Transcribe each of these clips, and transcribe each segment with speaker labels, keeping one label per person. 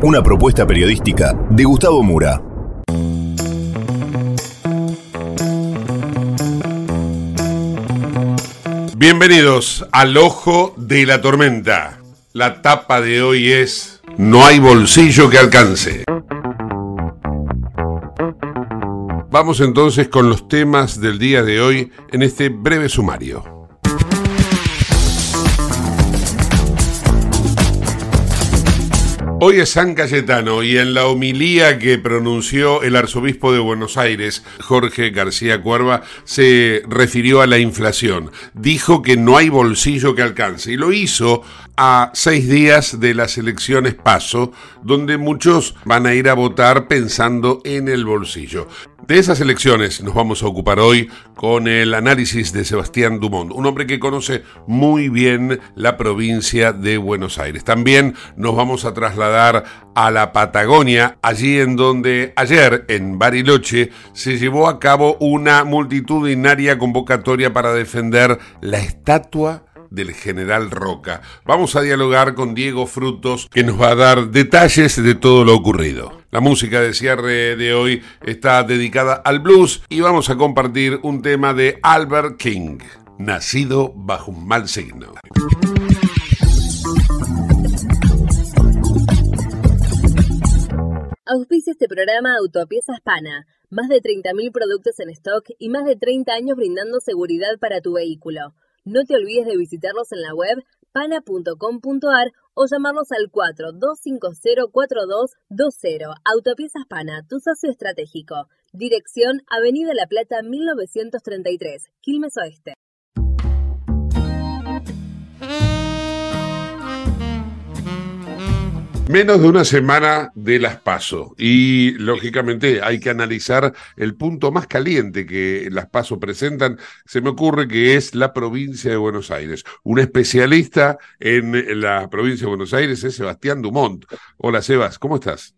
Speaker 1: Una propuesta periodística de Gustavo Mura.
Speaker 2: Bienvenidos al Ojo de la Tormenta. La tapa de hoy es No hay bolsillo que alcance. Vamos entonces con los temas del día de hoy en este breve sumario. Hoy es San Cayetano y en la homilía que pronunció el arzobispo de Buenos Aires, Jorge García Cuerva, se refirió a la inflación. Dijo que no hay bolsillo que alcance y lo hizo a seis días de las elecciones paso, donde muchos van a ir a votar pensando en el bolsillo. De esas elecciones nos vamos a ocupar hoy con el análisis de Sebastián Dumont, un hombre que conoce muy bien la provincia de Buenos Aires. También nos vamos a trasladar a la Patagonia, allí en donde ayer en Bariloche se llevó a cabo una multitudinaria convocatoria para defender la estatua del general Roca. Vamos a dialogar con Diego Frutos, que nos va a dar detalles de todo lo ocurrido. La música de cierre de hoy está dedicada al blues y vamos a compartir un tema de Albert King, nacido bajo un mal signo.
Speaker 3: Auspicia este programa Autopiezas Pana. Más de 30.000 productos en stock y más de 30 años brindando seguridad para tu vehículo. No te olvides de visitarlos en la web pana.com.ar o llamarlos al 42504220. Autopiezas Pana, tu socio estratégico. Dirección Avenida La Plata 1933, Quilmes Oeste.
Speaker 2: Menos de una semana de las PASO y lógicamente hay que analizar el punto más caliente que las PASO presentan. Se me ocurre que es la provincia de Buenos Aires. Un especialista en la provincia de Buenos Aires es Sebastián Dumont. Hola Sebas, ¿cómo estás?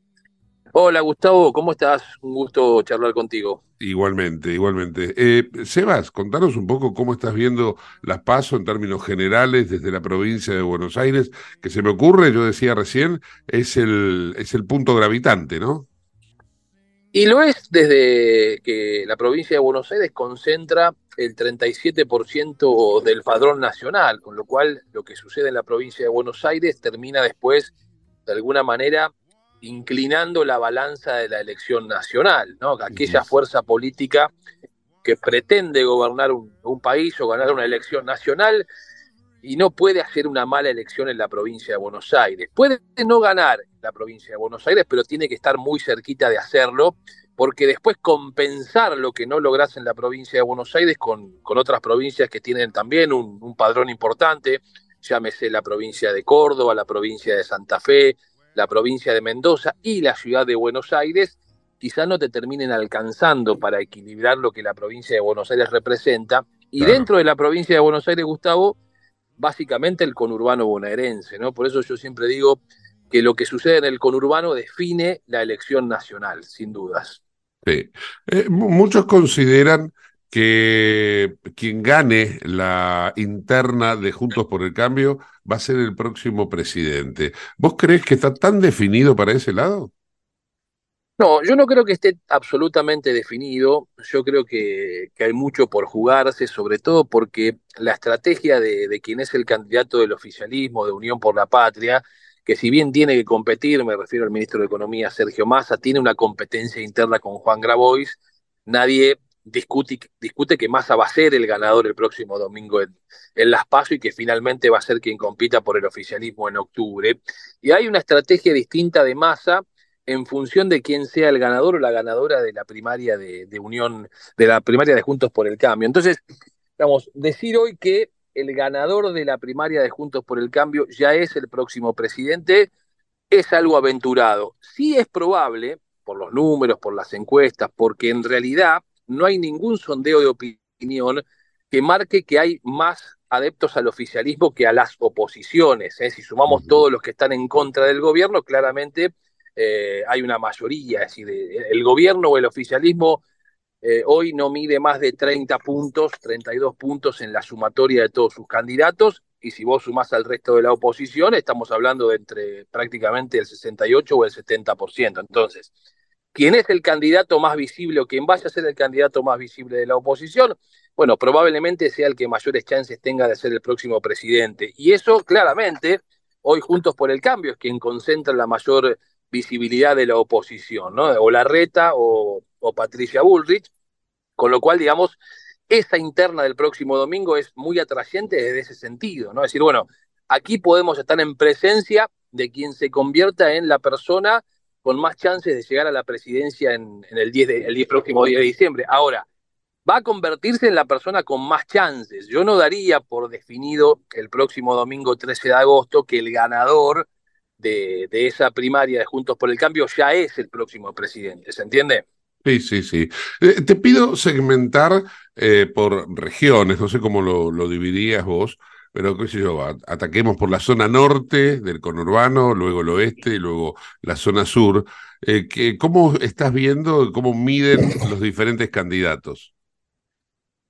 Speaker 4: Hola Gustavo, ¿cómo estás? Un gusto charlar contigo.
Speaker 2: Igualmente, igualmente. Eh, Sebas, contanos un poco cómo estás viendo las pasos en términos generales desde la provincia de Buenos Aires, que se me ocurre, yo decía recién, es el, es el punto gravitante, ¿no?
Speaker 4: Y lo es desde que la provincia de Buenos Aires concentra el 37% del padrón nacional, con lo cual lo que sucede en la provincia de Buenos Aires termina después, de alguna manera, inclinando la balanza de la elección nacional, ¿no? Aquella fuerza política que pretende gobernar un, país o ganar una elección nacional y no puede hacer una mala elección en la provincia de Buenos Aires. Puede no ganar la provincia de Buenos Aires, pero tiene que estar muy cerquita de hacerlo, porque después compensar lo que no logras en la provincia de Buenos Aires con, con otras provincias que tienen también un, un padrón importante, llámese la provincia de Córdoba, la provincia de Santa Fe, la provincia de Mendoza y la ciudad de Buenos Aires, quizás no te terminen alcanzando para equilibrar lo que la provincia de Buenos Aires representa. Y dentro de la provincia de Buenos Aires, Gustavo, básicamente el conurbano bonaerense, ¿no? Por eso yo siempre digo que lo que sucede en el conurbano define la elección nacional, sin dudas.
Speaker 2: Sí. Eh, muchos consideran que quien gane la interna de Juntos por el Cambio va a ser el próximo presidente. ¿Vos crees que está tan definido para ese lado?
Speaker 4: No, yo no creo que esté absolutamente definido. Yo creo que, hay mucho por jugarse, sobre todo porque la estrategia de, de, quien es el candidato del oficialismo, de Unión por la Patria, que si bien tiene que competir, me refiero al ministro de Economía Sergio Massa, tiene una competencia interna con Juan Grabois, nadie discute, discute que Massa va a ser el ganador el próximo domingo en, en Las Paso y que finalmente va a ser quien compita por el oficialismo en octubre. Y hay una estrategia distinta de Massa en función de quién sea el ganador o la ganadora de la primaria de, de Unión, de la primaria de Juntos por el Cambio. Entonces, vamos, decir hoy que el ganador de la primaria de Juntos por el Cambio ya es el próximo presidente es algo aventurado. Sí es probable, por los números, por las encuestas, porque en realidad no hay ningún sondeo de opinión que marque que hay más adeptos al oficialismo que a las oposiciones. ¿eh? Si sumamos todos los que están en contra del gobierno, claramente eh, hay una mayoría. Es decir, el gobierno o el oficialismo eh, hoy no mide más de 30 puntos, 32 puntos en la sumatoria de todos sus candidatos. Y si vos sumás al resto de la oposición, estamos hablando de entre prácticamente el 68 o el 70%. Entonces, ¿Quién es el candidato más visible o quién vaya a ser el candidato más visible de la oposición? Bueno, probablemente sea el que mayores chances tenga de ser el próximo presidente. Y eso claramente, hoy Juntos por el Cambio es quien concentra la mayor visibilidad de la oposición, ¿no? O Larreta o, o Patricia Bullrich, con lo cual, digamos, esa interna del próximo domingo es muy atrayente desde ese sentido, ¿no? Es decir, bueno, aquí podemos estar en presencia de quien se convierta en la persona con más chances de llegar a la presidencia en, el, 10 el 10 próximo día de diciembre. Ahora, va a convertirse en la persona con más chances. Yo no daría por definido el próximo domingo 13 de agosto que el ganador de, esa primaria de Juntos por el Cambio ya es el próximo presidente, ¿se entiende?
Speaker 2: Sí, sí, sí. Eh, te pido segmentar eh, por regiones, no sé cómo lo, lo dividirías vos, pero qué sé yo, ataquemos por la zona norte del conurbano, luego el oeste y luego la zona sur. Eh, ¿Cómo estás viendo, cómo miden los diferentes candidatos?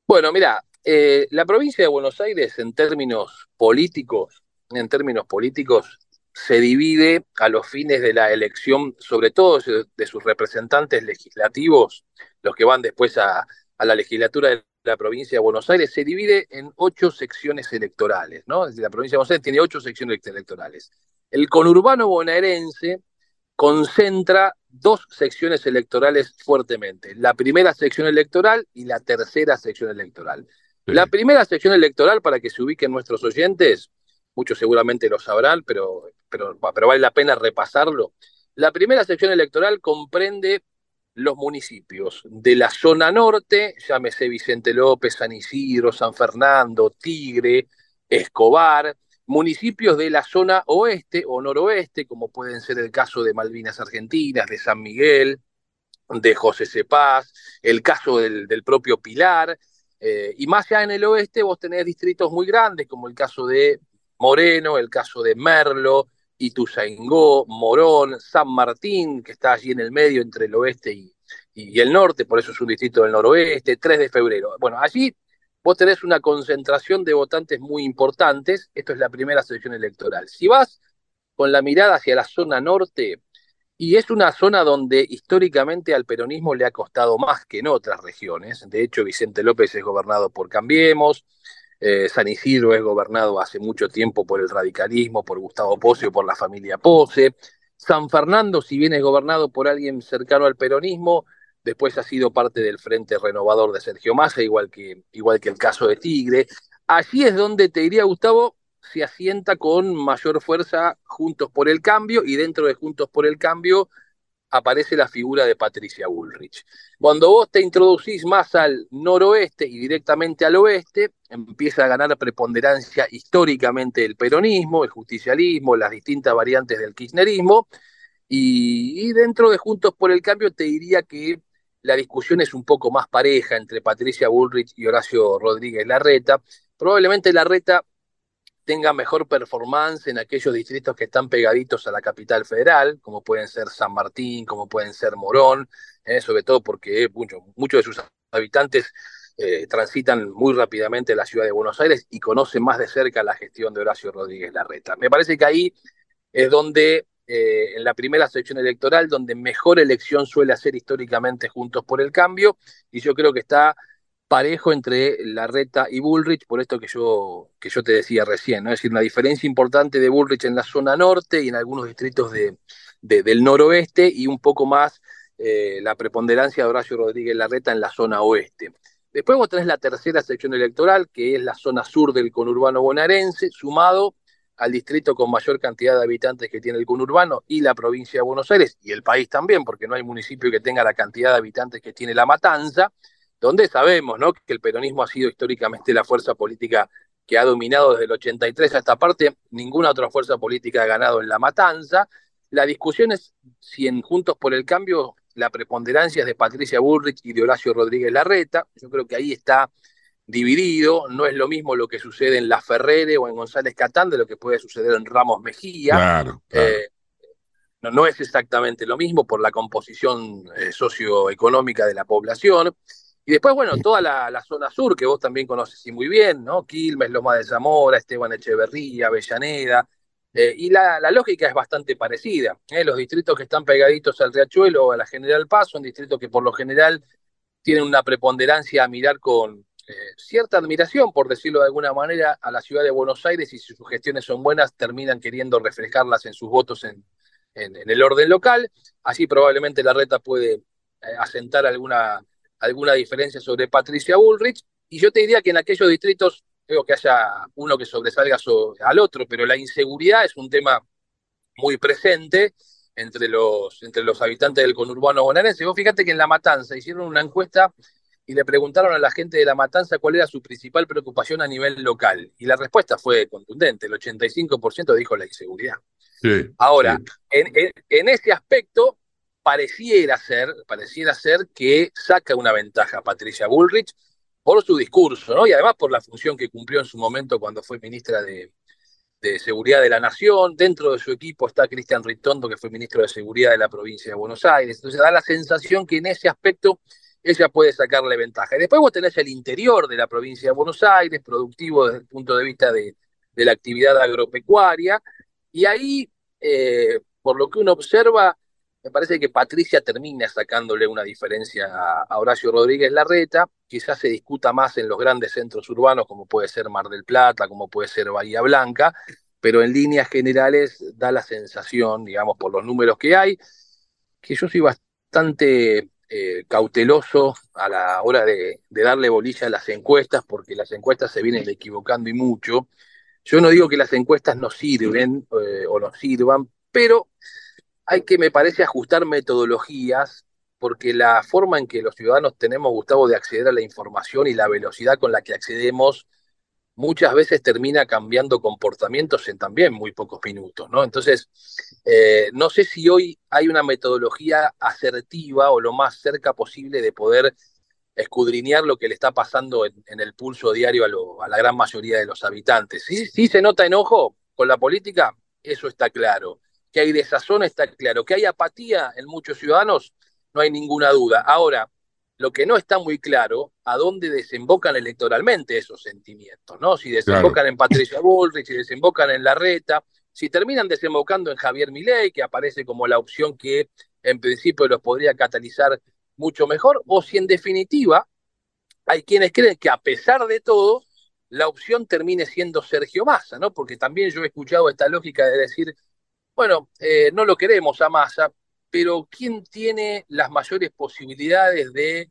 Speaker 4: Bueno, mira, eh, la provincia de Buenos Aires en términos políticos, en términos políticos, se divide a los fines de la elección, sobre todo de sus representantes legislativos, los que van después a, a la legislatura del la provincia de Buenos Aires se divide en ocho secciones electorales, ¿no? la provincia de Buenos Aires tiene ocho secciones electorales. El conurbano bonaerense concentra dos secciones electorales fuertemente, la primera sección electoral y la tercera sección electoral. La primera sección electoral, para que se ubiquen nuestros oyentes, muchos seguramente lo sabrán, pero, pero, pero vale la pena repasarlo. La primera sección electoral comprende los municipios de la zona norte, llámese Vicente López, San Isidro, San Fernando, Tigre, Escobar, municipios de la zona oeste o noroeste, como pueden ser el caso de Malvinas Argentinas, de San Miguel, de José Cepaz, el caso del, propio Pilar, eh, y más allá en el oeste vos tenés distritos muy grandes, como el caso de Moreno, el caso de Merlo, Ituzaingó, Morón, San Martín, que está allí en el medio entre el oeste y, el norte, por eso es un distrito del noroeste, 3 de febrero. Bueno, allí vos tenés una concentración de votantes muy importantes, esto es la primera selección electoral. Si vas con la mirada hacia la zona norte, y es una zona donde históricamente al peronismo le ha costado más que en otras regiones, de hecho Vicente López es gobernado por Cambiemos, eh, San Isidro es gobernado hace mucho tiempo por el radicalismo, por Gustavo Pose o por la familia Pose. San Fernando, si bien es gobernado por alguien cercano al peronismo, después ha sido parte del Frente Renovador de Sergio Massa, igual que, igual que el caso de Tigre. Allí es donde te diría, Gustavo, se asienta con mayor fuerza Juntos por el Cambio y dentro de Juntos por el Cambio aparece la figura de Patricia Bullrich. Cuando vos te introducís más al noroeste y directamente al oeste, empieza a ganar preponderancia históricamente el peronismo, el justicialismo, las distintas variantes del kirchnerismo, y, dentro de Juntos por el Cambio te diría que la discusión es un poco más pareja entre Patricia Bullrich y Horacio Rodríguez Larreta. Probablemente Larreta tenga mejor performance en aquellos distritos que están pegaditos a la capital federal, como pueden ser San Martín, como pueden ser Morón, eh, sobre todo porque muchos de sus habitantes eh, transitan muy rápidamente la ciudad de Buenos Aires y conocen más de cerca la gestión de Horacio Rodríguez Larreta. Me parece que ahí es donde, eh, en la primera sección electoral, donde mejor elección suele hacer históricamente Juntos por el Cambio, y yo creo que está parejo entre Larreta y Bullrich, por esto que yo, que yo te decía recién, ¿no? es decir, una diferencia importante de Bullrich en la zona norte y en algunos distritos de, del noroeste y un poco más eh, la preponderancia de Horacio Rodríguez Larreta en la zona oeste. Después vos tenés la tercera sección electoral, que es la zona sur del conurbano bonaerense, sumado al distrito con mayor cantidad de habitantes que tiene el conurbano y la provincia de Buenos Aires, y el país también, porque no hay municipio que tenga la cantidad de habitantes que tiene La Matanza, donde sabemos ¿no? que el peronismo ha sido históricamente la fuerza política que ha dominado desde el 83 a esta parte, ninguna otra fuerza política ha ganado en La Matanza. La discusión es si en Juntos por el Cambio la preponderancia es de Patricia Bullrich y de Horacio Rodríguez Larreta. Yo creo que ahí está dividido. No es lo mismo lo que sucede en La Ferrere o en González Catán de lo que puede suceder en Ramos Mejía.
Speaker 2: Claro,
Speaker 4: eh, no, es exactamente lo mismo por la composición eh, socioeconómica de la población. Y después, bueno, toda la, zona sur, que vos también conoces muy bien, ¿no? Quilmes, Loma de Zamora, Esteban Echeverría, Avellaneda, eh, y la, lógica es bastante parecida. ¿eh? Los distritos que están pegaditos al Riachuelo o a la General Paz son distritos que por lo general tienen una preponderancia a mirar con eh, cierta admiración, por decirlo de alguna manera, a la ciudad de Buenos Aires y si sus gestiones son buenas terminan queriendo reflejarlas en sus votos en, en, el orden local. Así probablemente la reta puede asentar alguna, alguna diferencia sobre Patricia Bullrich. Y yo te diría que en aquellos distritos creo que haya uno que sobresalga al otro, pero la inseguridad es un tema muy presente entre los, entre los habitantes del conurbano bonaerense. Vos fíjate que en La Matanza hicieron una encuesta y le preguntaron a la gente de La Matanza cuál era su principal preocupación a nivel local. Y la respuesta fue contundente, el 85% dijo la inseguridad. Ahora, En, en, ese aspecto, pareciera ser, pareciera ser que saca una ventaja Patricia Bullrich, por su discurso. Y además por la función que cumplió en su momento cuando fue ministra de, Seguridad de la Nación. Dentro de su equipo está Cristian Ritondo, que fue ministro de Seguridad de la provincia de Buenos Aires. Entonces da la sensación que en ese aspecto ella puede sacarle ventaja. Y después vos tenés el interior de la provincia de Buenos Aires, productivo desde el punto de vista de, la actividad agropecuaria, y ahí, eh, por lo que uno observa, me parece que Patricia termina sacándole una diferencia a, Horacio Rodríguez Larreta, quizás se discuta más en los grandes centros urbanos como puede ser Mar del Plata, como puede ser Bahía Blanca, pero en líneas generales da la sensación, digamos, por los números que hay, que yo soy bastante eh, cauteloso a la hora de, darle bolilla a las encuestas, porque las encuestas se vienen equivocando y mucho. Yo no digo que las encuestas no sirven eh, o no sirvan, pero hay que, me parece, ajustar metodologías, porque la forma en que los ciudadanos tenemos, Gustavo, de acceder a la información y la velocidad con la que accedemos, muchas veces termina cambiando comportamientos en también muy pocos minutos, ¿no? Entonces, eh, no sé si hoy hay una metodología asertiva o lo más cerca posible de poder escudriñar lo que le está pasando en, el pulso diario a, a, la gran mayoría de los habitantes. Sí, sí se nota enojo con la política, eso está claro que hay desazón está claro, que hay apatía en muchos ciudadanos, no hay ninguna duda. Ahora, lo que no está muy claro, a dónde desembocan electoralmente esos sentimientos, ¿no? Si desembocan en Patricia Bullrich, si desembocan en Larreta, si terminan desembocando en Javier Milei, que aparece como la opción que en principio los podría catalizar mucho mejor, o si en definitiva hay quienes creen que a pesar de todo, la opción termine siendo Sergio Massa, ¿no? Porque también yo he escuchado esta lógica de decir, bueno, eh, no lo queremos a Massa, pero ¿quién tiene las mayores posibilidades de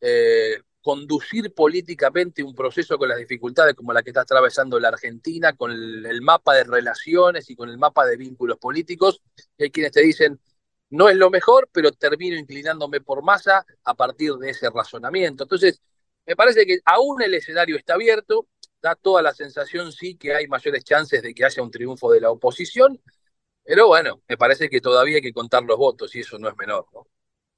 Speaker 4: eh, conducir políticamente un proceso con las dificultades como la que está atravesando la Argentina, con el, mapa de relaciones y con el mapa de vínculos políticos? hay quienes te dicen, no es lo mejor, pero termino inclinándome por Massa a partir de ese razonamiento. Entonces, me parece que aún el escenario está abierto, da toda la sensación sí que hay mayores chances de que haya un triunfo de la oposición, pero bueno, me parece que todavía hay que contar los votos y eso no es menor. ¿no?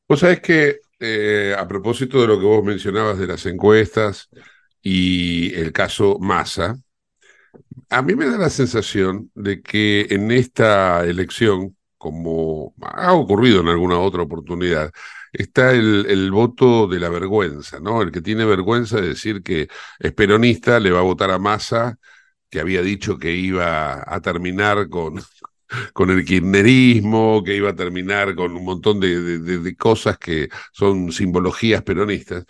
Speaker 2: Vos sabés que eh, a propósito de lo que vos mencionabas de las encuestas y el caso Massa, A mí me da la sensación de que en esta elección, como ha ocurrido en alguna otra oportunidad, está el, el, voto de la vergüenza, ¿no? El que tiene vergüenza de decir que es peronista, le va a votar a Massa, que había dicho que iba a terminar con, con el kirchnerismo, que iba a terminar con un montón de, de, cosas que son simbologías peronistas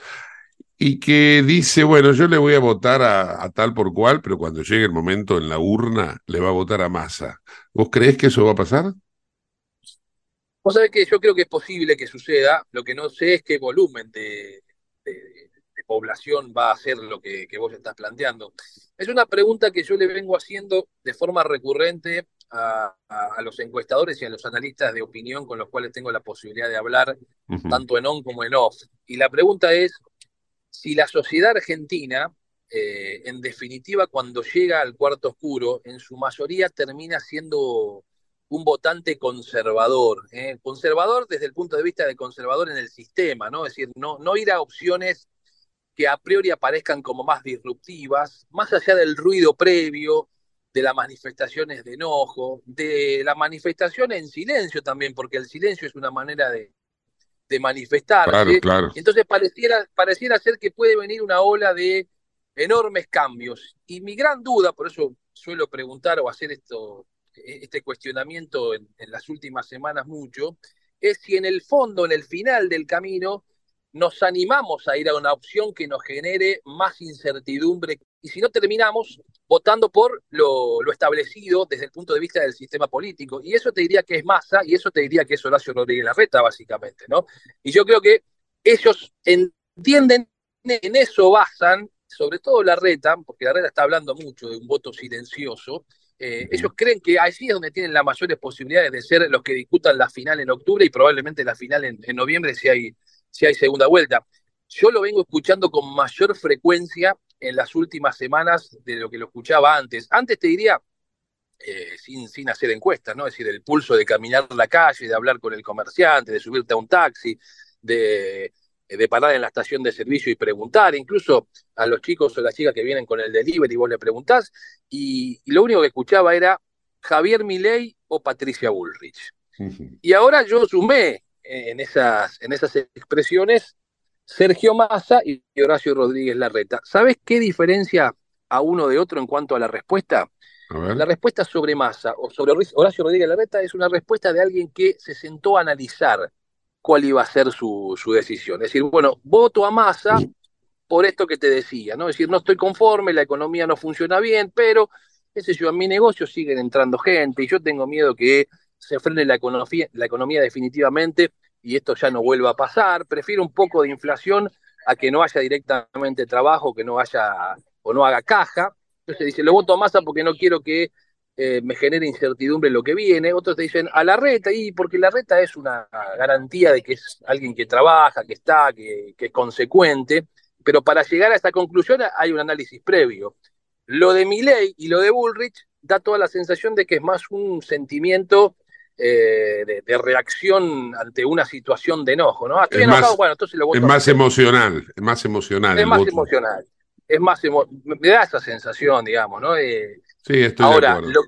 Speaker 2: y que dice, bueno, yo le voy a votar a, tal por cual, pero cuando llegue el momento en la urna le va a votar a Massa. ¿Vos crees que eso va a pasar?
Speaker 4: Vos sabés que yo creo que es posible que suceda, lo que no sé es qué volumen de, población va a ser lo que, vos estás planteando. Es una pregunta que yo le vengo haciendo de forma recurrente a, los encuestadores y a los analistas de opinión con los cuales tengo la posibilidad de hablar, tanto en on como en off. Y la pregunta es, si la sociedad argentina, eh, en definitiva, cuando llega al cuarto oscuro, en su mayoría termina siendo un votante conservador, ¿eh? conservador desde el punto de vista de conservador en el sistema, ¿no? Es decir, no, no ir a opciones que a priori aparezcan como más disruptivas, más allá del ruido previo, de las manifestaciones de enojo, de la manifestación en silencio también, porque el silencio es una manera de, de manifestarse. Entonces pareciera, pareciera ser que puede venir una ola de enormes cambios. Y mi gran duda, por eso suelo preguntar o hacer esto, este cuestionamiento en, en las últimas semanas mucho, es si en el fondo, en el final del camino, nos animamos a ir a una opción que nos genere más incertidumbre y si no terminamos votando por lo, entiendo desde el punto de vista del sistema político. Y eso te diría que es Massa y eso te diría que es Horacio Rodríguez Larreta, básicamente, ¿no? Y yo creo que ellos entienden, en eso basan, sobre todo Larreta, porque Larreta está hablando mucho de un voto silencioso, eh, ellos creen que allí es donde tienen las mayores posibilidades de ser los que discutan la final en octubre y probablemente la final en, noviembre si hay, si hay segunda vuelta. Yo lo vengo escuchando con mayor frecuencia en las últimas semanas de lo que lo escuchaba antes. Antes te diría, eh, sin, sin hacer encuestas, ¿no? Es decir, el pulso de caminar la calle, de hablar con el comerciante, de subirte a un taxi, de, de parar en la estación de servicio y preguntar, incluso a los chicos o las chicas que vienen con el delivery, vos le preguntás, y, lo único que escuchaba era Javier Milei o Patricia Bullrich. Y ahora yo sumé en esas, en esas expresiones Sergio Massa y Horacio Rodríguez Larreta. ¿Sabes qué diferencia a uno de otro en cuanto a la respuesta? La respuesta sobre Massa o sobre Horacio Rodríguez Larreta es una respuesta de alguien que se sentó a analizar cuál iba a ser su, decisión. Es decir, bueno, voto a Massa por esto que te decía, ¿no? Es decir, no estoy conforme, la economía no funciona bien, pero, qué sé yo, en mi negocio siguen entrando gente y yo tengo miedo que se frene la economía, la economía definitivamente y esto ya no vuelva a pasar. Prefiero un poco de inflación a que no haya directamente trabajo, que no haya o no haga caja. Entonces dice, lo voto a Massa porque no quiero que eh, me genere incertidumbre lo que viene. Otros te dicen, a la reta, y porque la reta es una garantía de que es alguien que trabaja, que está, que, que es consecuente. Pero para llegar a esta conclusión hay un análisis previo. Lo de Milley y lo de Bullrich da toda la sensación de que es más un sentimiento eh, de, reacción ante una situación de enojo, ¿no?
Speaker 2: Ah, estoy es enojado, más, bueno, entonces lo voy Es más emocional, es más emocional.
Speaker 4: Es más emocional, es más me da esa sensación, digamos, ¿no?
Speaker 2: Eh, sí, estoy
Speaker 4: ahora, de acuerdo. Lo,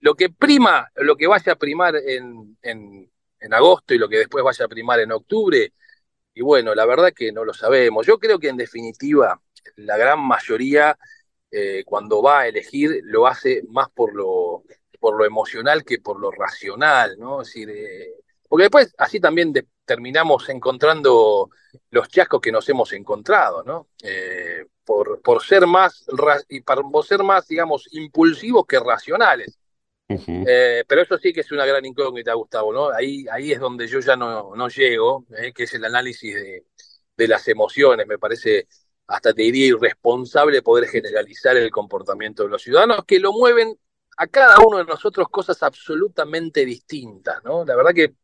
Speaker 4: lo, que prima, lo que vaya a primar en, en, en agosto y lo que después vaya a primar en octubre, y bueno, la verdad que no lo sabemos. Yo creo que en definitiva, la gran mayoría, eh, cuando va a elegir, lo hace más por lo por lo emocional que por lo racional, ¿no? Es decir, eh, porque después así también terminamos encontrando los chascos que nos hemos encontrado, ¿no? Eh, por, por, ser más y por ser más, digamos, impulsivos que racionales. Eh, pero eso sí que es una gran incógnita, Gustavo, ¿no? Ahí, ahí es donde yo ya no, no llego, que es el análisis de, de las emociones. Me parece hasta te diría irresponsable poder generalizar el comportamiento de los ciudadanos que lo mueven a cada uno de nosotros cosas absolutamente distintas, ¿no? La verdad que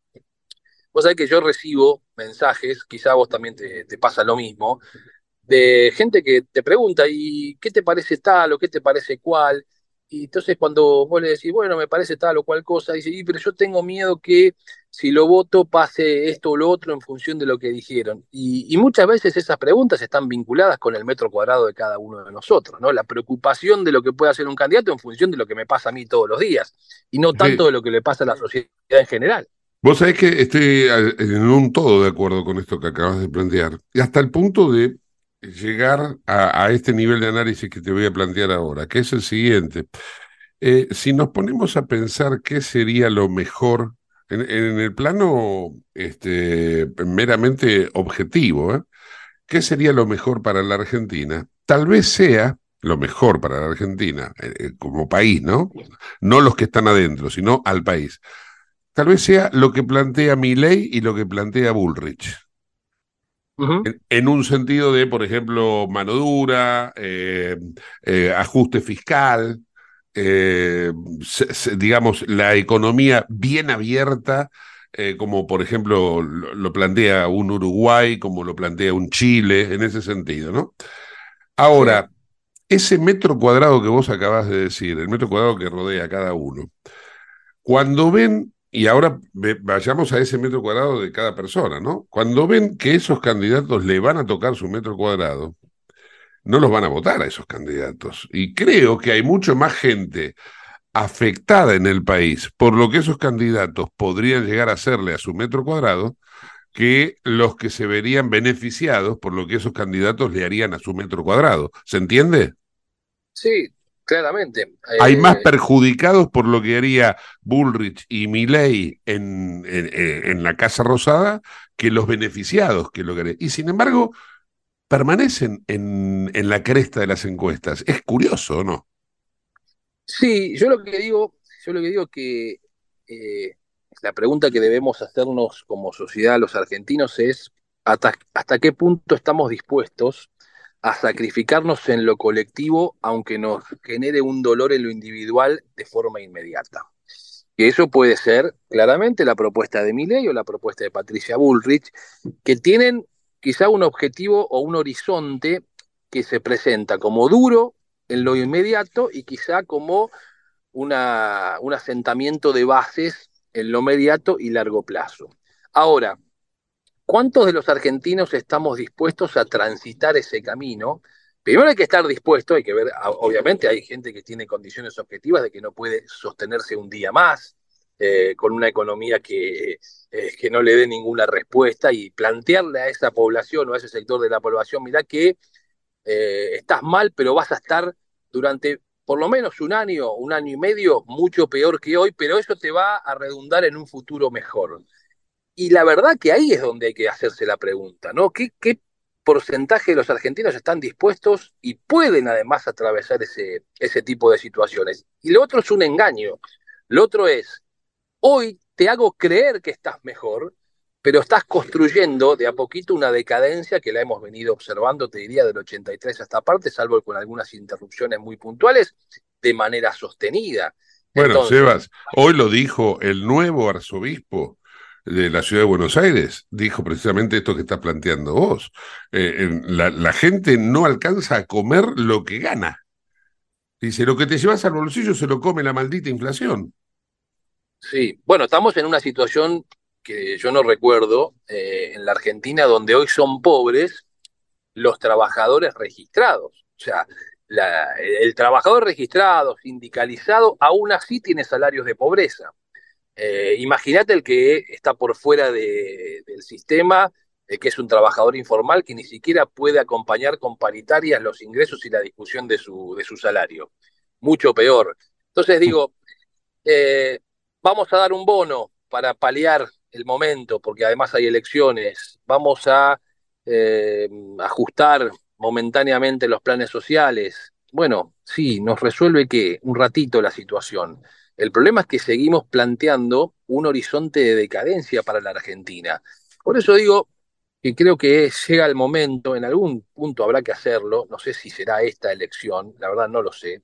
Speaker 4: vos sabés que yo recibo mensajes, quizá vos también te, pasa lo mismo, de gente que te pregunta, ¿y qué te parece tal o qué te parece cual? Y entonces cuando vos le decís, bueno, me parece tal o cual cosa, dice, y pero yo tengo miedo que si lo voto pase esto o lo otro en función de lo que dijeron. Y, muchas veces esas preguntas están vinculadas con el metro cuadrado de cada uno de nosotros, ¿no? La preocupación de lo que puede hacer un candidato en función de lo que me pasa a mí todos los días, y no tanto de lo que le pasa a la sociedad en general.
Speaker 2: Vos sabés que estoy en un todo de acuerdo con esto que acabas de plantear, y hasta el punto de llegar a, este nivel de análisis que te voy a plantear ahora, que es el siguiente. Eh, si nos ponemos a pensar qué sería lo mejor en, el plano este, meramente objetivo, ¿eh? ¿qué sería lo mejor para la Argentina? Tal vez sea lo mejor para la Argentina eh, como país, ¿no? No los que están adentro, sino al país. Tal vez sea lo que plantea Milley y lo que plantea Bullrich en, un sentido de, por ejemplo, mano dura, eh, eh, ajuste fiscal, eh, digamos, la economía bien abierta, como por ejemplo lo, plantea un Uruguay, como lo plantea un Chile, en ese sentido, ¿no? Ahora, ese metro cuadrado que vos acabas de decir, el metro cuadrado que rodea a cada uno, cuando ven y ahora vayamos a ese metro cuadrado de cada persona, ¿no? Cuando ven que esos candidatos le van a tocar su metro cuadrado, no los van a votar a esos candidatos. Y creo que hay mucho más gente afectada en el país por lo que esos candidatos podrían llegar a hacerle a su metro cuadrado que los que se verían beneficiados por lo que esos candidatos le harían a su metro cuadrado. ¿Se entiende?
Speaker 4: Sí, Claramente.
Speaker 2: Hay más eh, perjudicados por lo que haría Bullrich y Milley en, en, la Casa Rosada que los beneficiados que lo que Y sin embargo, permanecen en, en la cresta de las encuestas. Es curioso, ¿no?
Speaker 4: Sí, yo lo que digo, yo lo que digo que eh, la pregunta que debemos hacernos como sociedad los argentinos es hasta, hasta qué punto estamos dispuestos a sacrificarnos en lo colectivo, aunque nos genere un dolor en lo individual de forma inmediata. Que eso puede ser claramente la propuesta de Milei o la propuesta de Patricia Bullrich, que tienen quizá un objetivo o un horizonte que se presenta como duro en lo inmediato y quizá como una, un asentamiento de bases en lo inmediato y largo plazo. Ahora, ¿Cuántos de los argentinos estamos dispuestos a transitar ese camino? Primero hay que estar dispuesto, hay que ver, obviamente hay gente que tiene condiciones objetivas de que no puede sostenerse un día más, eh, con una economía que, eh, que no le dé ninguna respuesta y plantearle a esa población o a ese sector de la población, mira que eh, estás mal, pero vas a estar durante por lo menos un año, un año y medio, mucho peor que hoy, pero eso te va a redundar en un futuro mejor. Y la verdad que ahí es donde hay que hacerse la pregunta, ¿no? ¿Qué, qué porcentaje de los argentinos están dispuestos y pueden además atravesar ese, ese tipo de situaciones? Y lo otro es un engaño. Lo otro es, hoy te hago creer que estás mejor, pero estás construyendo de a poquito una decadencia que la hemos venido observando, te diría, del 83 hasta parte, salvo con algunas interrupciones muy puntuales, de manera sostenida.
Speaker 2: Bueno, Sebas, hoy lo dijo el nuevo arzobispo de la ciudad de Buenos Aires dijo precisamente esto que estás planteando vos. Eh, la, gente no alcanza a comer lo que gana. Dice, lo que te llevas al bolsillo se lo come la maldita inflación.
Speaker 4: Sí, bueno, estamos en una situación que yo no recuerdo eh, en la Argentina donde hoy son pobres los trabajadores registrados. O sea, el trabajador registrado, sindicalizado, aún así tiene salarios de pobreza. Eh, imagínate el que está por fuera del sistema, eh, que es un trabajador informal que ni siquiera puede acompañar con paritarias los ingresos y la discusión de su, de su salario. Mucho peor. Entonces digo, eh, vamos a dar un bono para paliar el momento, porque además hay elecciones, vamos a ajustar momentáneamente los planes sociales. Bueno, sí, nos resuelve que un ratito la situación el problema es que seguimos planteando un horizonte de decadencia para la Argentina. Por eso digo que creo que llega el momento, en algún punto habrá que hacerlo, no sé si será esta elección, la verdad no lo sé,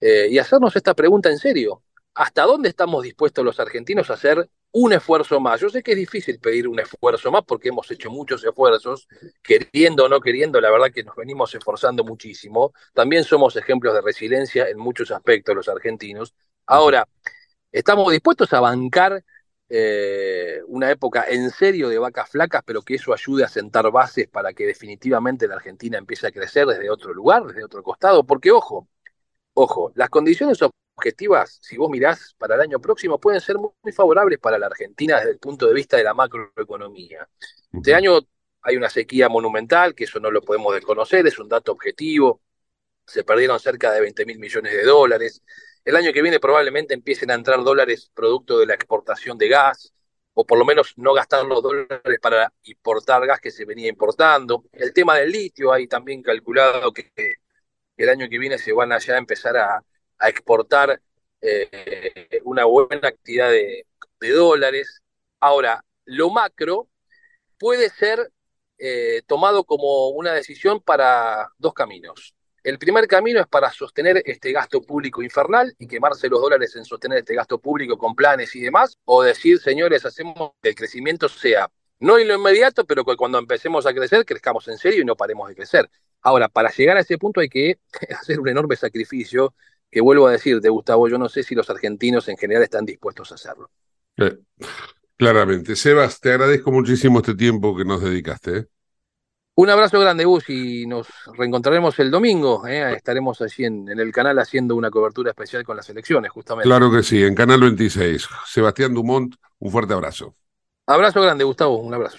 Speaker 4: eh, y hacernos esta pregunta en serio. ¿Hasta dónde estamos dispuestos los argentinos a hacer un esfuerzo más? Yo sé que es difícil pedir un esfuerzo más porque hemos hecho muchos esfuerzos, queriendo o no queriendo, la verdad que nos venimos esforzando muchísimo. También somos ejemplos de resiliencia en muchos aspectos los argentinos, Ahora, ¿estamos dispuestos a bancar eh, una época en serio de vacas flacas, pero que eso ayude a sentar bases para que definitivamente la Argentina empiece a crecer desde otro lugar, desde otro costado. Porque, ojo, ojo, las condiciones objetivas, si vos mirás para el año próximo, pueden ser muy, favorables para la Argentina desde el punto de vista de la macroeconomía. Este año hay una sequía monumental, que eso no lo podemos desconocer, es un dato objetivo. Se perdieron cerca de 20 mil millones de dólares. El año que viene probablemente empiecen a entrar dólares producto de la exportación de gas, o por lo menos no gastar los dólares para importar gas que se venía importando. El tema del litio, hay también calculado que el año que viene se van a ya empezar a, exportar eh, una buena actividad de, dólares. Ahora, lo macro puede ser eh, tomado como una decisión para dos caminos. El primer camino es para sostener este gasto público infernal y quemarse los dólares en sostener este gasto público con planes y demás, o decir, señores, hacemos que el crecimiento sea no en lo inmediato, pero que cuando empecemos a crecer, crezcamos en serio y no paremos de crecer. Ahora, para llegar a ese punto hay que hacer un enorme sacrificio, que vuelvo a decirte, Gustavo, yo no sé si los argentinos en general están dispuestos a hacerlo.
Speaker 2: claramente. Sebas, te agradezco muchísimo este tiempo que nos dedicaste. ¿eh?
Speaker 4: Un abrazo grande, Gus, y nos reencontraremos el domingo. ¿eh? Estaremos allí en, el canal haciendo una cobertura especial con las elecciones, justamente.
Speaker 2: Claro que sí, en Canal 26. Sebastián Dumont, un fuerte abrazo.
Speaker 4: Abrazo grande, Gustavo, un abrazo.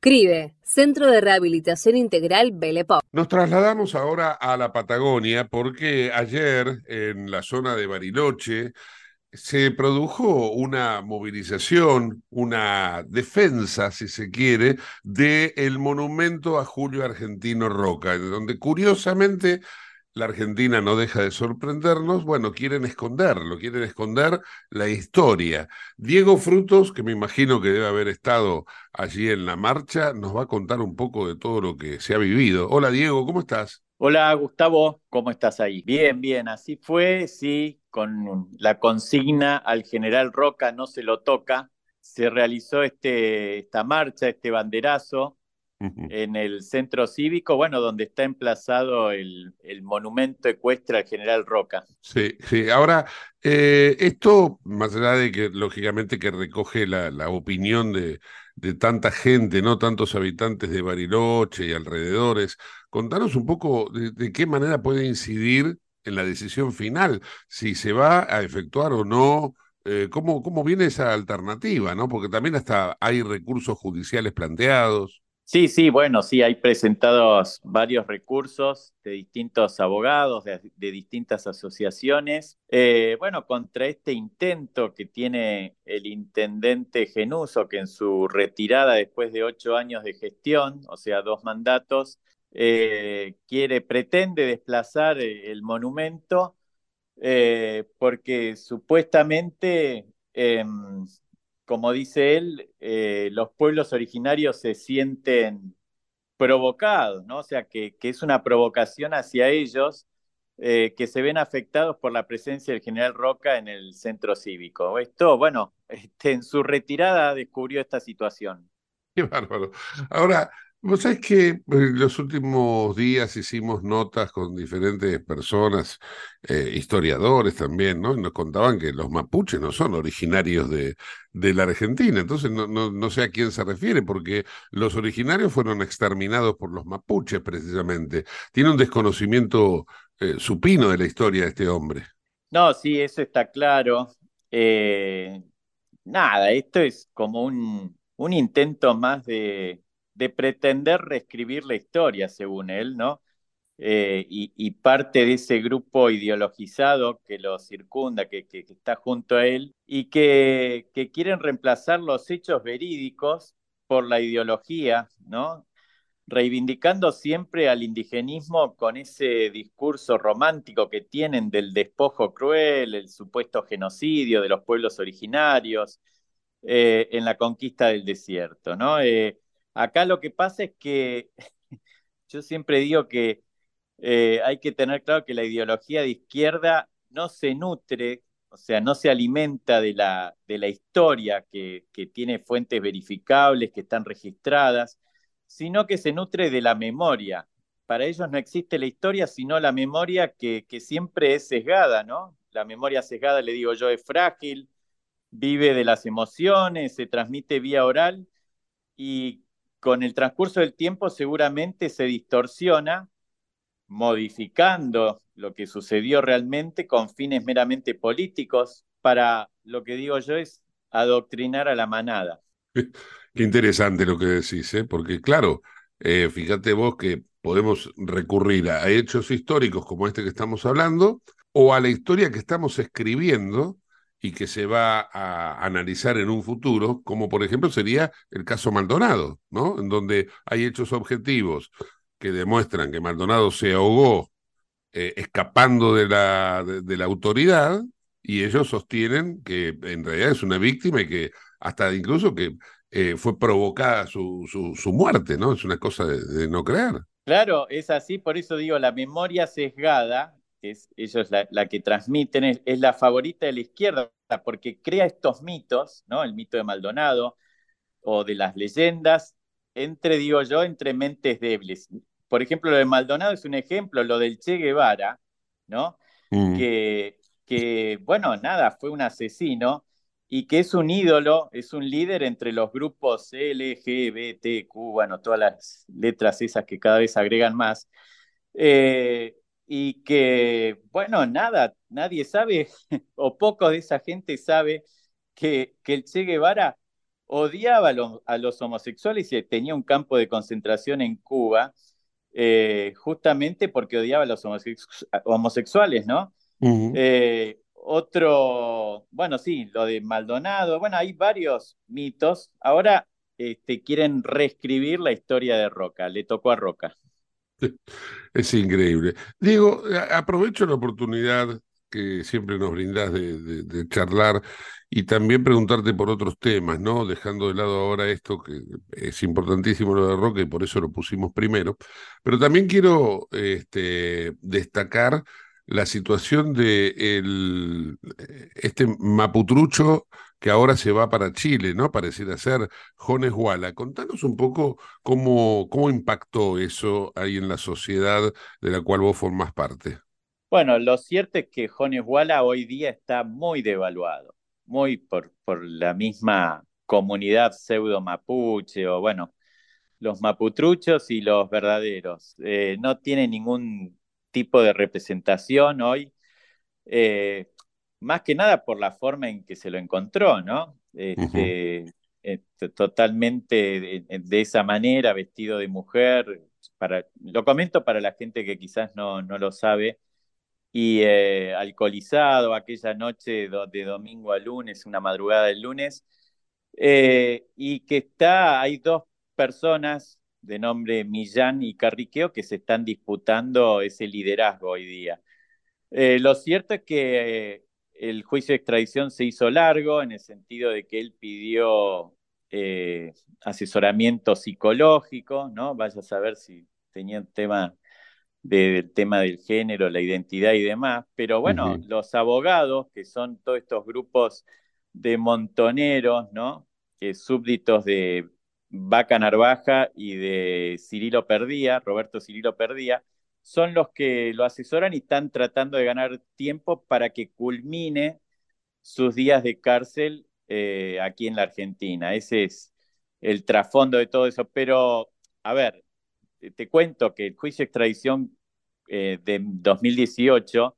Speaker 3: CRIBE, Centro de Rehabilitación Integral Belepop.
Speaker 2: Nos trasladamos ahora a la Patagonia porque ayer en la zona de Bariloche se produjo una movilización, una defensa, si se quiere, del monumento a Julio Argentino Roca, donde curiosamente la Argentina no deja de sorprendernos, bueno, quieren esconderlo, quieren esconder la historia. Diego Frutos, que me imagino que debe haber estado allí en la marcha, nos va a contar un poco de todo lo que se ha vivido. Hola Diego, ¿cómo estás?
Speaker 5: Hola Gustavo, ¿cómo estás ahí? Bien, bien, así fue, sí, con la consigna al general Roca no se lo toca, se realizó este, esta marcha, este banderazo, en el centro cívico, bueno, donde está emplazado el, el monumento ecuestre al general Roca.
Speaker 2: Sí, sí. Ahora, eh, esto, más allá de que lógicamente que recoge la, la opinión de, de, tanta gente, ¿no? Tantos habitantes de Bariloche y alrededores, contanos un poco de, de qué manera puede incidir en la decisión final, si se va a efectuar o no eh, ¿cómo, ¿cómo, viene esa alternativa? ¿no? Porque también hasta hay recursos judiciales planteados.
Speaker 5: Sí, sí, bueno, sí, hay presentados varios recursos de distintos abogados, de, distintas asociaciones, eh, bueno, contra este intento que tiene el intendente Genuso, que en su retirada después de ocho años de gestión, o sea, dos mandatos, eh, quiere, pretende desplazar el monumento eh, porque supuestamente... Como dice él, eh, los pueblos originarios se sienten provocados, ¿no? O sea, que, que es una provocación hacia ellos eh, que se ven afectados por la presencia del general Roca en el centro cívico. Esto, bueno, este, en su retirada descubrió esta situación.
Speaker 2: Qué bárbaro. Ahora, Vos sabés que en los últimos días hicimos notas con diferentes personas, eh, historiadores también, ¿no? Y nos contaban que los mapuches no son originarios de, de la Argentina, entonces no, no, no, sé a quién se refiere, porque los originarios fueron exterminados por los mapuches precisamente. Tiene un desconocimiento eh, supino de la historia de este hombre.
Speaker 5: No, sí, eso está claro. Eh, nada, esto es como un, un intento más de de pretender reescribir la historia, según él, ¿no? Eh, y, parte de ese grupo ideologizado que lo circunda, que, está junto a él, y que, quieren reemplazar los hechos verídicos por la ideología, ¿no? Reivindicando siempre al indigenismo con ese discurso romántico que tienen del despojo cruel, el supuesto genocidio de los pueblos originarios eh, en la conquista del desierto, ¿no? Eh, Acá lo que pasa es que yo siempre digo que eh, hay que tener claro que la ideología de izquierda no se nutre, o sea, no se alimenta de la, de la historia que, tiene fuentes verificables, que están registradas, sino que se nutre de la memoria. Para ellos no existe la historia, sino la memoria que, que siempre es sesgada, ¿no? La memoria sesgada, le digo yo, es frágil, vive de las emociones, se transmite vía oral y con el transcurso del tiempo seguramente se distorsiona, modificando lo que sucedió realmente con fines meramente políticos para, lo que digo yo, es adoctrinar a la manada.
Speaker 2: Qué interesante lo que decís, ¿eh? porque claro, eh, fíjate vos que podemos recurrir a hechos históricos como este que estamos hablando, o a la historia que estamos escribiendo, y que se va a analizar en un futuro, como por ejemplo sería el caso Maldonado, ¿no? En donde hay hechos objetivos que demuestran que Maldonado se ahogó eh, escapando de la, de, la autoridad y ellos sostienen que en realidad es una víctima y que hasta incluso que eh, fue provocada su, su, muerte, ¿no? Es una cosa de no creer.
Speaker 5: Claro, es así, por eso digo, la memoria sesgada es, ellos la, que transmiten, es, la favorita de la izquierda, porque crea estos mitos, ¿no? El mito de Maldonado o de las leyendas, entre, digo yo, entre mentes débiles. Por ejemplo, lo de Maldonado es un ejemplo, lo del Che Guevara, ¿no? Mm. Que, que, bueno, nada, fue un asesino y que es un ídolo, es un líder entre los grupos LGBTQ, bueno, todas las letras esas que cada vez agregan más. Eh, y que, bueno, nada, nadie sabe, o poco de esa gente sabe que, que el Che Guevara odiaba a, los homosexuales y tenía un campo de concentración en Cuba, eh, justamente porque odiaba a los homosexuales, ¿no? Eh, otro, bueno, sí, lo de Maldonado, bueno, hay varios mitos. Ahora este, quieren reescribir la historia de Roca, le tocó a Roca.
Speaker 2: Es increíble. Diego, aprovecho la oportunidad que siempre nos brindás de, charlar y también preguntarte por otros temas, ¿no? Dejando de lado ahora esto que es importantísimo lo de Roca y por eso lo pusimos primero. Pero también quiero este, destacar la situación de el, este maputrucho que ahora se va para Chile, ¿no? Pareciera ser Jones Walla. Contanos un poco cómo, cómo impactó eso ahí en la sociedad de la cual vos formás parte.
Speaker 5: Bueno, lo cierto es que Jones Walla hoy día está muy devaluado, muy por, por la misma comunidad pseudo mapuche o bueno, los maputruchos y los verdaderos. Eh, no tiene ningún tipo de representación hoy. Eh, más que nada por la forma en que se lo encontró, ¿no? Este, eh, totalmente de, esa manera, vestido de mujer. Para, lo comento para la gente que quizás no, no lo sabe. Y eh, alcoholizado aquella noche de, domingo a lunes, una madrugada del lunes. Eh, y que está, hay dos personas de nombre Millán y Carriqueo que se están disputando ese liderazgo hoy día. lo cierto es que el juicio de extradición se hizo largo en el sentido de que él pidió eh, asesoramiento psicológico, ¿no? Vaya a saber si tenía tema del tema del género, la identidad y demás. Pero bueno, los abogados, que son todos estos grupos de montoneros, ¿no? Que súbditos de Vaca Narvaja y de Cirilo Perdía, Roberto Cirilo Perdía, son los que lo asesoran y están tratando de ganar tiempo para que culmine sus días de cárcel eh, aquí en la Argentina. Ese es el trasfondo de todo eso. Pero, a ver, te, cuento que el juicio de extradición eh, de 2018,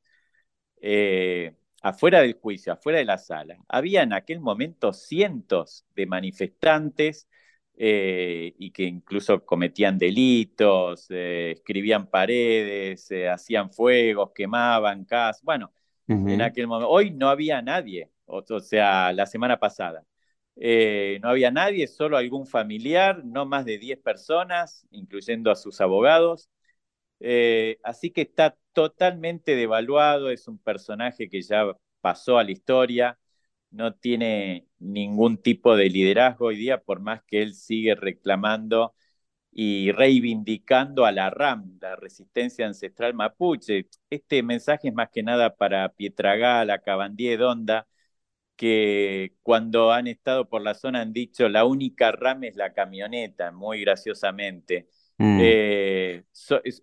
Speaker 5: eh, afuera del juicio, afuera de la sala, había en aquel momento cientos de manifestantes y que incluso cometían delitos, escribían paredes, hacían fuegos, quemaban casas. Bueno, en aquel momento. Hoy no había nadie, o, sea, la semana pasada. Eh, no había nadie, solo algún familiar, no más de 10 personas, incluyendo a sus abogados. Eh, así que está totalmente devaluado, es un personaje que ya pasó a la historia, no tiene ningún tipo de liderazgo hoy día, por más que él sigue reclamando y reivindicando a la RAM, la resistencia ancestral mapuche. Este mensaje es más que nada para Pietragala, Cabandía Donda, que cuando han estado por la zona han dicho la única RAM es la camioneta, muy graciosamente. Mm. Eh,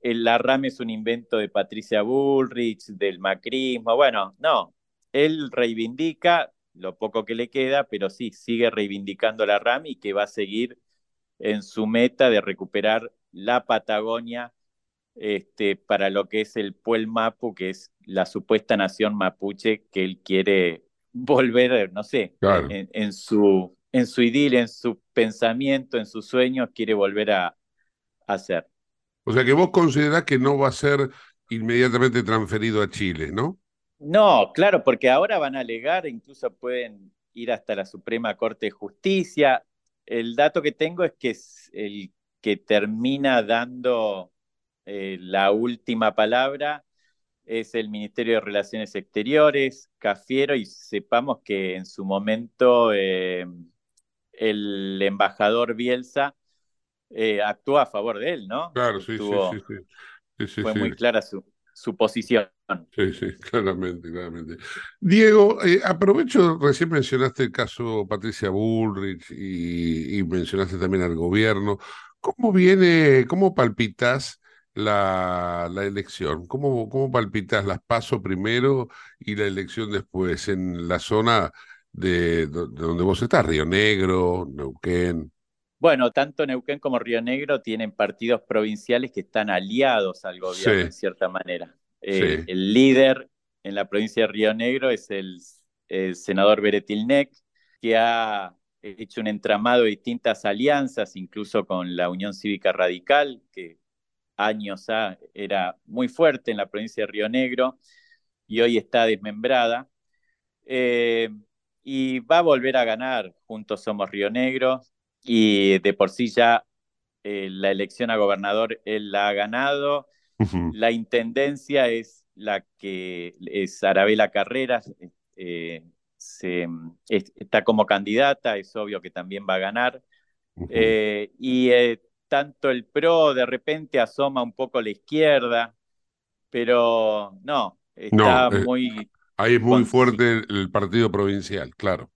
Speaker 5: la RAM es un invento de Patricia Bullrich, del macrismo. Bueno, no, él reivindica lo poco que le queda, pero sí, sigue reivindicando la RAM y que va a seguir en su meta de recuperar la Patagonia este, para lo que es el Puel Mapu, que es la supuesta nación mapuche que él quiere volver, no sé, en, su, en su idilio, en su pensamiento, en sus sueños, quiere volver a, hacer.
Speaker 2: O sea que vos considerás que no va a ser inmediatamente transferido a Chile, ¿no?
Speaker 5: No, claro, porque ahora van a alegar, incluso pueden ir hasta la Suprema Corte de Justicia. El dato que tengo es que es el que termina dando eh, la última palabra es el Ministerio de Relaciones Exteriores, Cafiero, y sepamos que en su momento eh, el embajador Bielsa eh, actuó a favor de él, ¿no?
Speaker 2: Claro, sí, sí,
Speaker 5: sí, Fue muy clara su, su posición.
Speaker 2: Sí, sí, claramente, claramente. Diego, eh, aprovecho, recién mencionaste el caso Patricia Bullrich y, mencionaste también al gobierno. ¿Cómo viene, cómo palpitas la, la elección? ¿Cómo, ¿Cómo palpitas las paso primero y la elección después en la zona de, donde vos estás, Río Negro, Neuquén?
Speaker 5: Bueno, tanto Neuquén como Río Negro tienen partidos provinciales que están aliados al gobierno en cierta manera. Eh, el líder en la provincia de Río Negro es el, senador Beretilnec, que ha hecho un entramado de distintas alianzas, incluso con la Unión Cívica Radical, que años ha, era muy fuerte en la provincia de Río Negro y hoy está desmembrada. Eh, y va a volver a ganar, juntos somos Río Negro, y de por sí ya eh, la elección a gobernador él la ha ganado. La intendencia es la que es Arabela Carreras, eh, se, está como candidata, es obvio que también va a ganar. Eh, y tanto el PRO de repente asoma un poco a la izquierda, pero no, está muy...
Speaker 2: Ahí es muy fuerte el partido provincial, claro.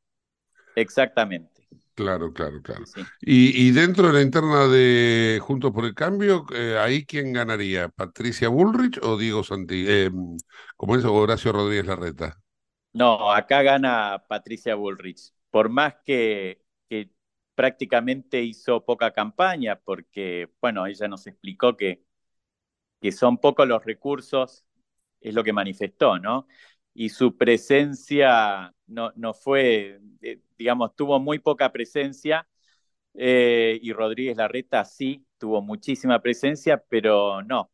Speaker 5: Exactamente.
Speaker 2: Claro, claro, claro. Y, dentro de la interna de Juntos por el Cambio, eh, ¿ahí quién ganaría? ¿Patricia Bullrich o Diego Santi? Eh, ¿Cómo es Horacio Rodríguez Larreta?
Speaker 5: No, acá gana Patricia Bullrich. Por más que, que prácticamente hizo poca campaña, porque, bueno, ella nos explicó que, que son pocos los recursos, es lo que manifestó, ¿no? Y su presencia no, no fue, eh, digamos, tuvo muy poca presencia eh, y Rodríguez Larreta sí tuvo muchísima presencia, pero no.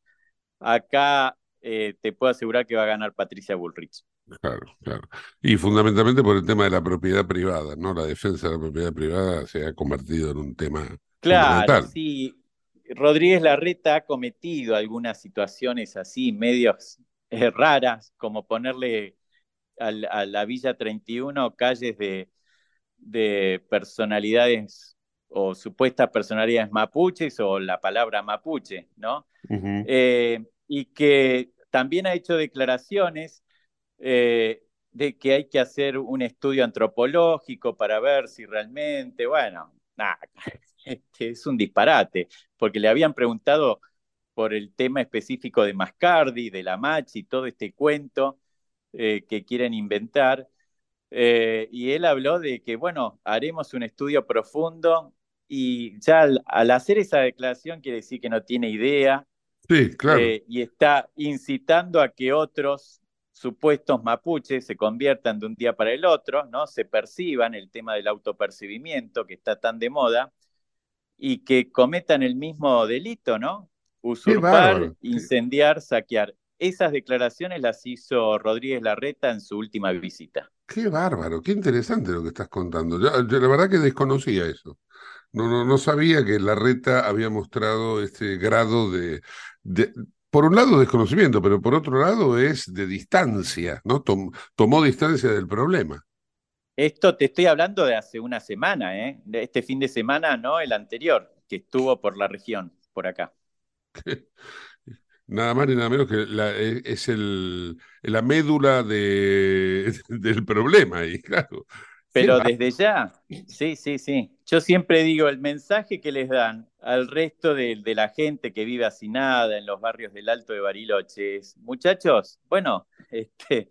Speaker 5: Acá eh, te puedo asegurar que va a ganar Patricia Bullrich.
Speaker 2: Claro, claro. Y fundamentalmente por el tema de la propiedad privada, ¿no? La defensa de la propiedad privada se ha convertido en un tema.
Speaker 5: Claro, sí. Rodríguez Larreta ha cometido algunas situaciones así, medios raras, como ponerle a, la Villa 31 calles de, de personalidades o supuestas personalidades mapuches o la palabra mapuche, ¿no? Eh, y que también ha hecho declaraciones eh, de que hay que hacer un estudio antropológico para ver si realmente, bueno, este, es un disparate, porque le habían preguntado por el tema específico de Mascardi, de la Machi, todo este cuento eh, que quieren inventar. Eh, y él habló de que, bueno, haremos un estudio profundo y ya al, hacer esa declaración quiere decir que no tiene idea.
Speaker 2: Sí, claro.
Speaker 5: Eh, y está incitando a que otros supuestos mapuches se conviertan de un día para el otro, ¿no? Se perciban el tema del autopercibimiento que está tan de moda y que cometan el mismo delito, ¿no? Usurpar, incendiar, saquear. Esas declaraciones las hizo Rodríguez Larreta en su última visita.
Speaker 2: Qué bárbaro, qué interesante lo que estás contando. Yo, la verdad que desconocía eso. No, no, no sabía que Larreta había mostrado este grado de, por un lado desconocimiento, pero por otro lado es de distancia, ¿no? tomó distancia del problema.
Speaker 5: Esto te estoy hablando de hace una semana, ¿eh? este fin de semana, no el anterior, que estuvo por la región, por acá.
Speaker 2: Nada más ni nada menos que e, es el, la médula de, del problema, y claro.
Speaker 5: Pero desde ya, sí, sí, sí. Yo siempre digo, el mensaje que les dan al resto de, la gente que vive hacinada en los barrios del Alto de Bariloche es, muchachos, bueno, este,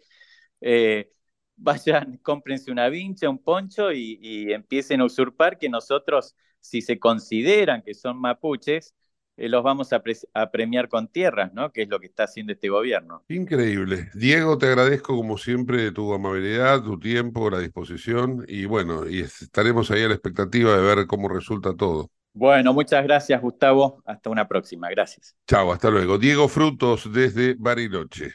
Speaker 5: eh, vayan, cómprense una vincha, un poncho y, y empiecen a usurpar que nosotros, si se consideran que son mapuches, eh, los vamos a, premiar con tierras, ¿no? Que es lo que está haciendo este gobierno.
Speaker 2: Increíble. Diego, te agradezco como siempre tu amabilidad, tu tiempo, la disposición y bueno, y estaremos ahí a la expectativa de ver cómo resulta todo.
Speaker 5: Bueno, muchas gracias Gustavo. Hasta una próxima. Gracias.
Speaker 2: Chao, hasta luego. Diego Frutos desde Bariloche.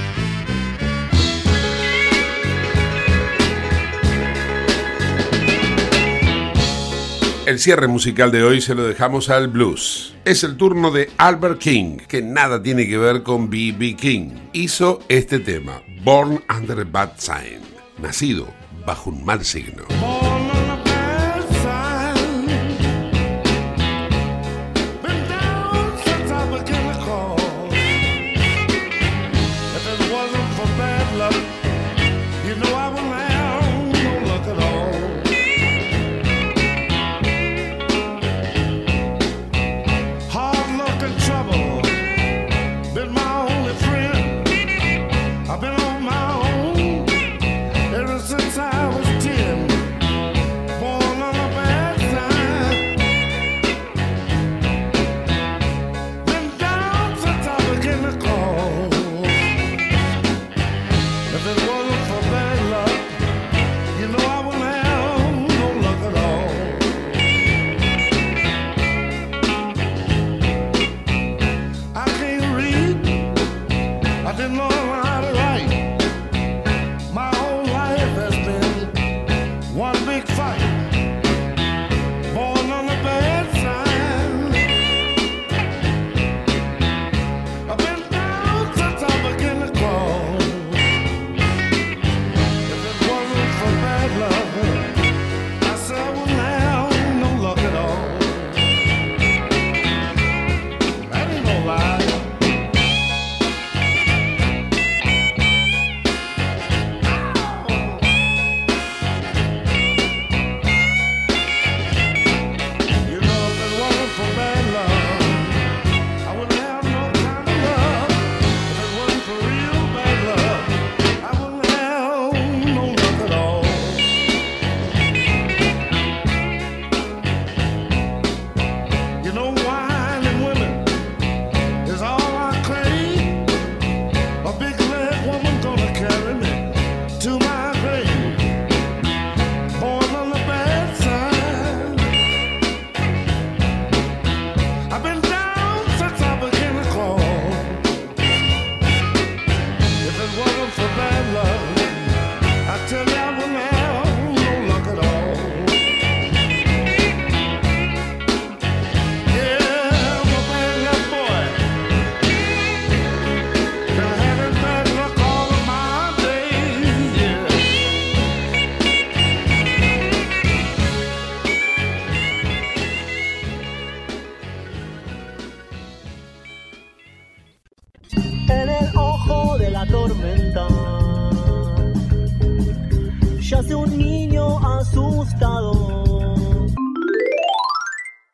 Speaker 2: El cierre musical de hoy se lo dejamos al blues. Es el turno de Albert King, que nada tiene que ver con B.B. King. Hizo este tema, Born Under a Bad Sign, nacido bajo un mal signo.